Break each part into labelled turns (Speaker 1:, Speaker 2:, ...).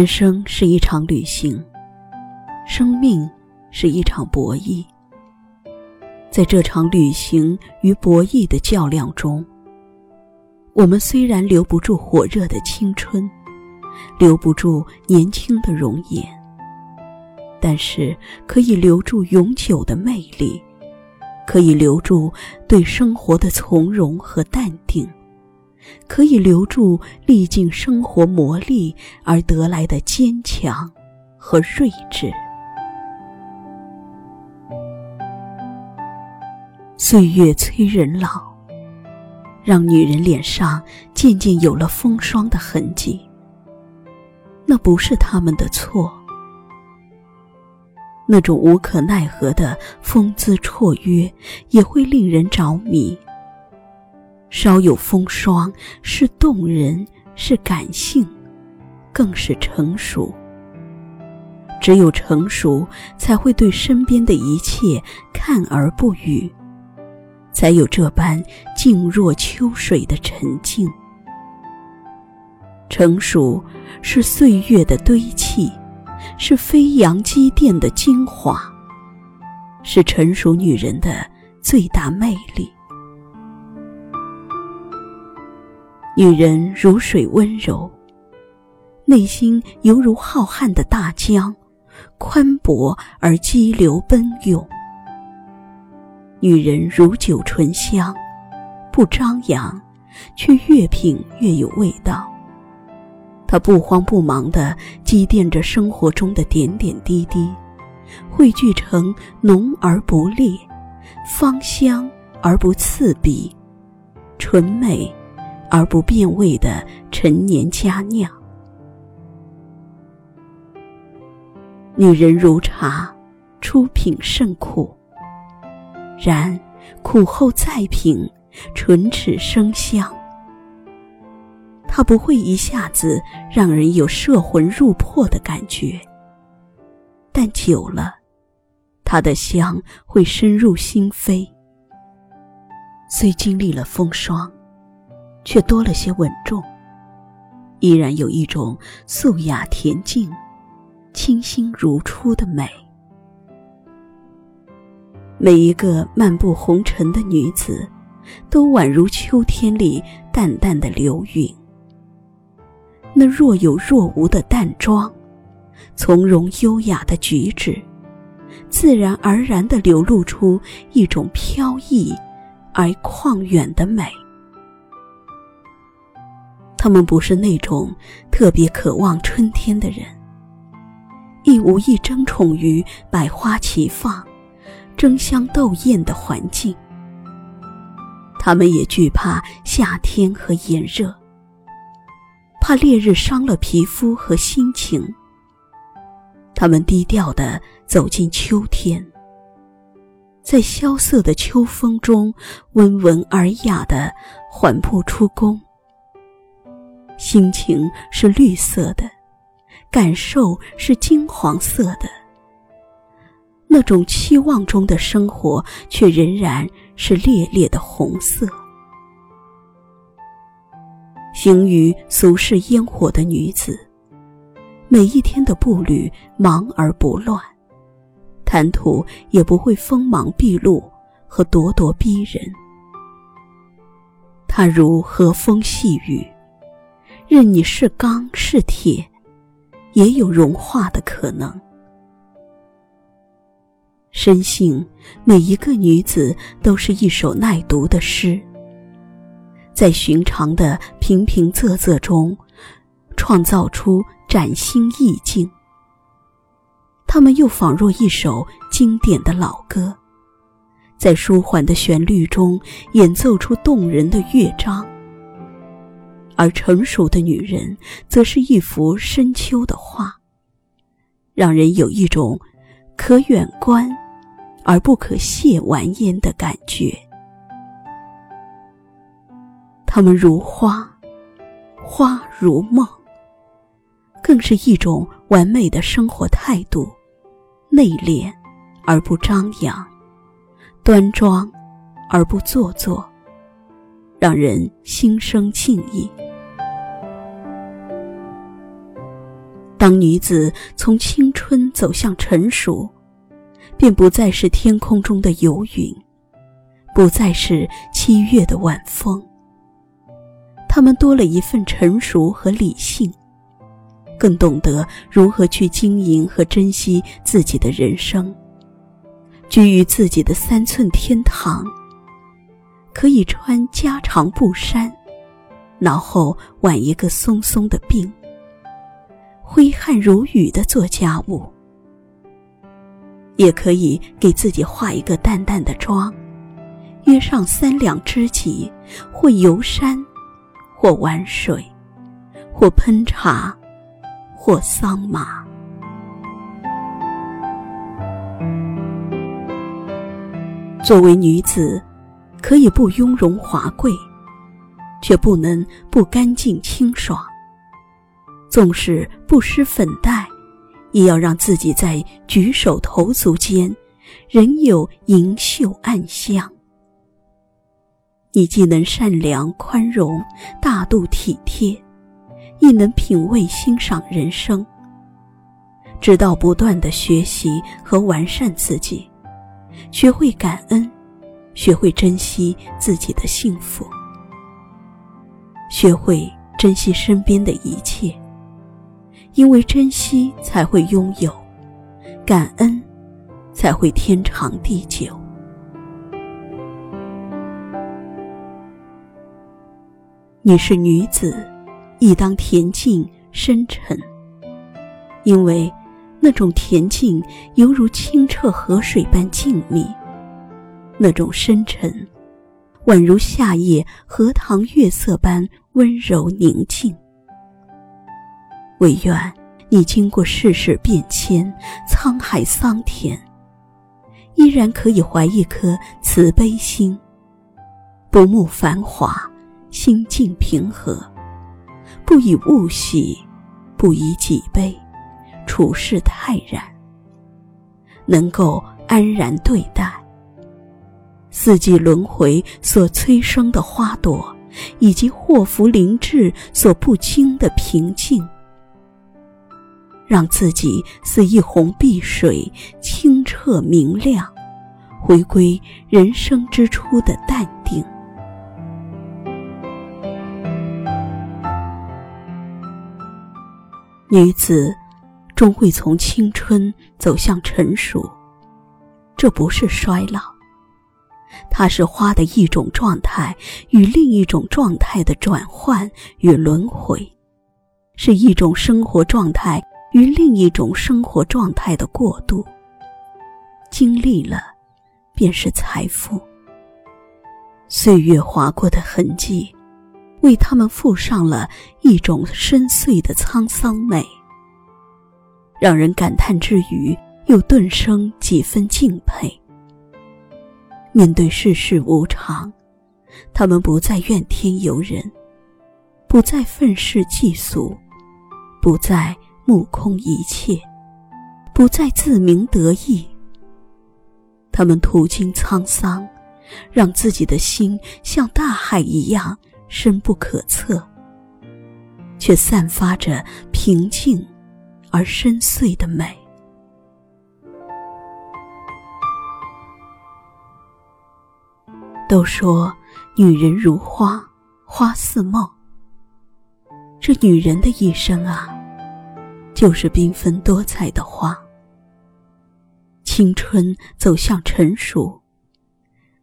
Speaker 1: 人生是一场旅行，生命是一场博弈。在这场旅行与博弈的较量中，我们虽然留不住火热的青春，留不住年轻的容颜，但是可以留住永久的魅力，可以留住对生活的从容和淡定。可以留住历尽生活磨砺而得来的坚强和睿智。岁月催人老，让女人脸上渐渐有了风霜的痕迹。那不是他们的错，那种无可奈何的风姿绰约，也会令人着迷。稍有风霜，是动人，是感性，更是成熟。只有成熟，才会对身边的一切看而不语，才有这般静若秋水的沉静。成熟是岁月的堆砌，是飞扬积淀的精华，是成熟女人的最大魅力。女人如水温柔，内心犹如浩瀚的大江，宽博而激流奔涌。女人如酒醇香，不张扬，却越品越有味道。她不慌不忙地积淀着生活中的点点滴滴，汇聚成浓而不烈，芳香而不刺鼻，纯美。而不变味的陈年佳酿。女人如茶，初品甚苦，然苦后再品，唇齿生香。它不会一下子让人有摄魂入魄的感觉，但久了，它的香会深入心扉。虽经历了风霜。却多了些稳重，依然有一种素雅恬静、清新如初的美。每一个漫步红尘的女子，都宛如秋天里淡淡的流云。那若有若无的淡妆，从容优雅的举止，自然而然地流露出一种飘逸而旷远的美。他们不是那种特别渴望春天的人，亦无意争宠于百花齐放、争香斗艳的环境。他们也惧怕夏天和炎热，怕烈日伤了皮肤和心情。他们低调地走进秋天，在萧瑟的秋风中，温文尔雅地缓步出宫。心情是绿色的，感受是金黄色的。那种期望中的生活，却仍然是烈烈的红色。行于俗世烟火的女子，每一天的步履忙而不乱，谈吐也不会锋芒毕露和咄咄逼人。她如和风细雨。任你是钢是铁，也有融化的可能。深信每一个女子都是一首耐读的诗，在寻常的平平仄仄中，创造出崭新意境。她们又仿若一首经典的老歌，在舒缓的旋律中演奏出动人的乐章。而成熟的女人，则是一幅深秋的画，让人有一种可远观而不可亵玩焉的感觉。她们如花，花如梦，更是一种完美的生活态度，内敛而不张扬，端庄而不做作，让人心生敬意。当女子从青春走向成熟，便不再是天空中的游云，不再是七月的晚风。她们多了一份成熟和理性，更懂得如何去经营和珍惜自己的人生。居于自己的三寸天堂，可以穿家常布衫，脑后挽一个松松的鬓。挥汗如雨的做家务，也可以给自己化一个淡淡的妆，约上三两知己，或游山，或玩水，或烹茶，或桑麻。作为女子，可以不雍容华贵，却不能不干净清爽。纵使不施粉黛，也要让自己在举手投足间，仍有盈袖暗香。你既能善良宽容、大度体贴，亦能品味欣赏人生，直到不断的学习和完善自己，学会感恩，学会珍惜自己的幸福，学会珍惜身边的一切。因为珍惜才会拥有，感恩才会天长地久。你是女子，亦当恬静深沉。因为那种恬静犹如清澈河水般静谧，那种深沉宛如夏夜荷塘月色般温柔宁静。唯愿你经过世事变迁、沧海桑田，依然可以怀一颗慈悲心，不慕繁华，心境平和，不以物喜，不以己悲，处事泰然，能够安然对待四季轮回所催生的花朵，以及祸福临至所不经的平静。让自己似一泓碧水，清澈明亮，回归人生之初的淡定。女子终会从青春走向成熟，这不是衰老，它是花的一种状态与另一种状态的转换与轮回，是一种生活状态。与另一种生活状态的过渡，经历了，便是财富。岁月划过的痕迹，为他们附上了一种深邃的沧桑美，让人感叹之余，又顿生几分敬佩。面对世事无常，他们不再怨天尤人，不再愤世嫉俗，不再。目空一切，不再自鸣得意。他们途经沧桑，让自己的心像大海一样深不可测，却散发着平静而深邃的美。都说女人如花，花似梦。这女人的一生啊！就是缤纷多彩的花。青春走向成熟，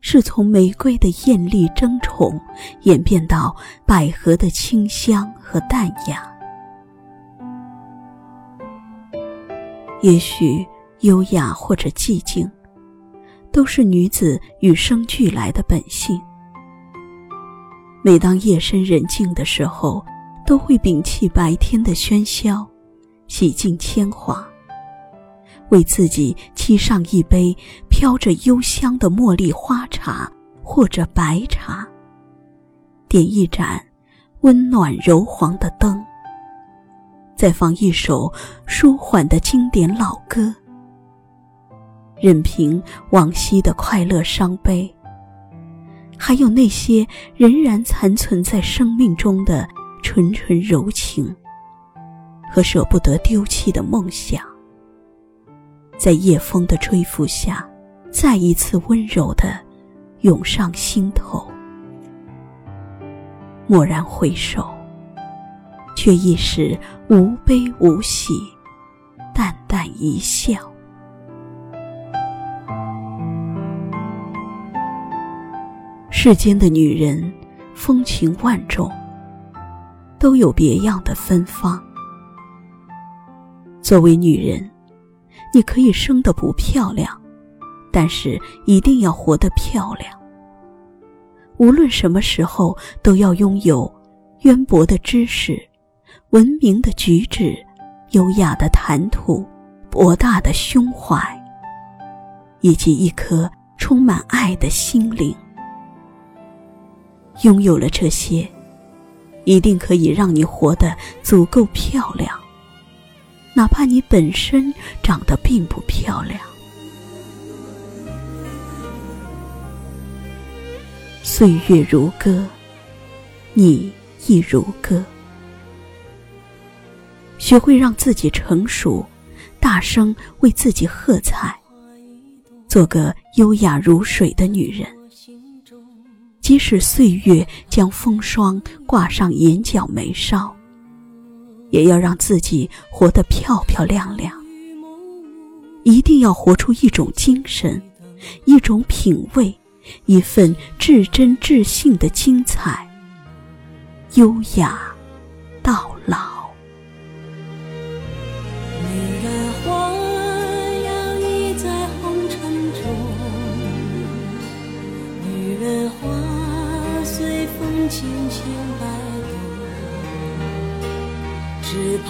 Speaker 1: 是从玫瑰的艳丽争宠，演变到百合的清香和淡雅。也许优雅或者寂静，都是女子与生俱来的本性。每当夜深人静的时候，都会摒弃白天的喧嚣。洗尽铅华，为自己沏上一杯飘着幽香的茉莉花茶或者白茶，点一盏温暖柔黄的灯，再放一首舒缓的经典老歌，任凭往昔的快乐伤悲，还有那些仍然残存在生命中的纯纯柔情。和舍不得丢弃的梦想，在夜风的吹拂下，再一次温柔的涌上心头。蓦然回首，却亦是无悲无喜，淡淡一笑。世间的女人，风情万种，都有别样的芬芳。作为女人，你可以生得不漂亮，但是一定要活得漂亮。无论什么时候，都要拥有渊博的知识、文明的举止、优雅的谈吐、博大的胸怀，以及一颗充满爱的心灵。拥有了这些，一定可以让你活得足够漂亮。哪怕你本身长得并不漂亮，岁月如歌，你亦如歌。学会让自己成熟，大声为自己喝彩，做个优雅如水的女人。即使岁月将风霜挂上眼角眉梢。也要让自己活得漂漂亮亮，一定要活出一种精神，一种品味，一份至真至性的精彩，优雅到老。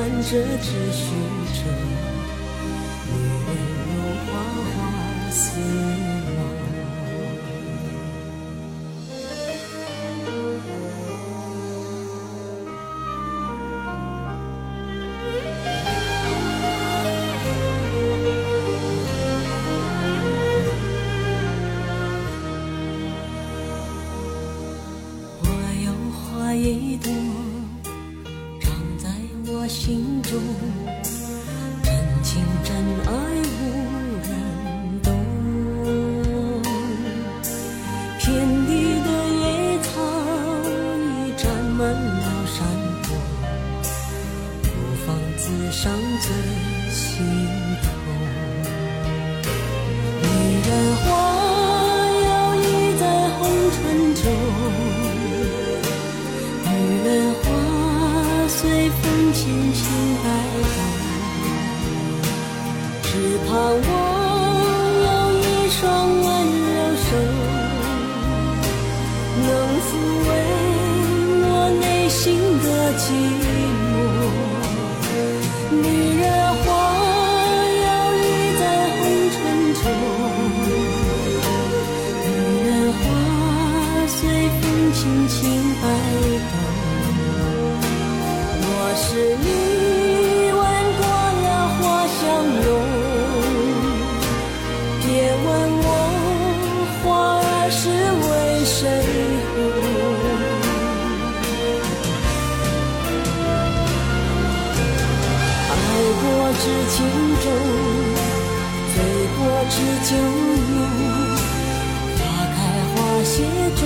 Speaker 2: 看着只虚着，我有一双温柔手，能抚慰心中，醉过知酒浓，花开花谢终